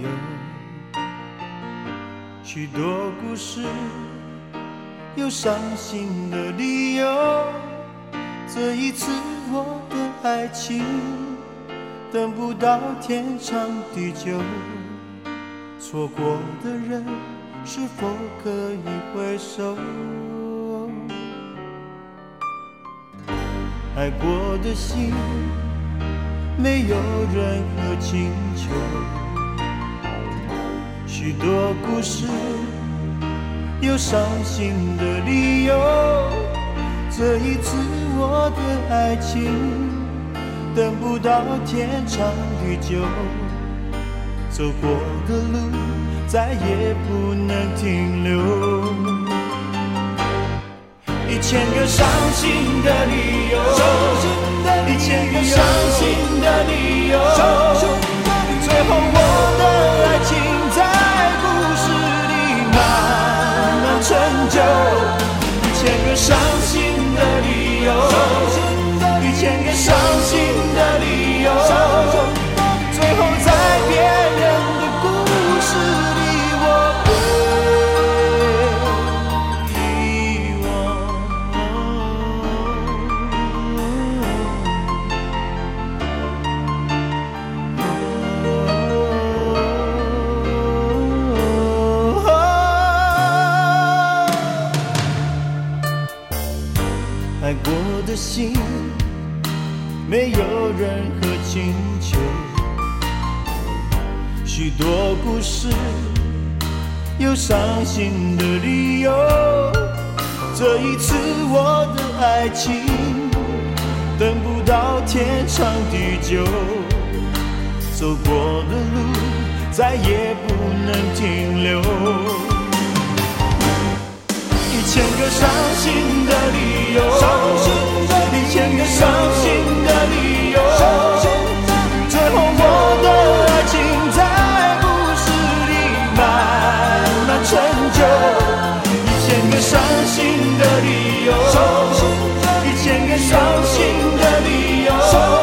有。许多故事有伤心的理由，这一次我的爱情等不到天长地久。错过的人，是否可以回首？爱过的心，没有任何请求。许多故事有伤心的理由。这一次我的爱情等不到天长地久，走过的路再也不能停留。一千个伤心的理由，一千个伤心的理由，最后我爱过的心，没有任何请求。许多故事有伤心的理由。这一次我的爱情等不到天长地久，走过的路再也不能停留。一千个伤心伤心的理由，一千个伤心的理由。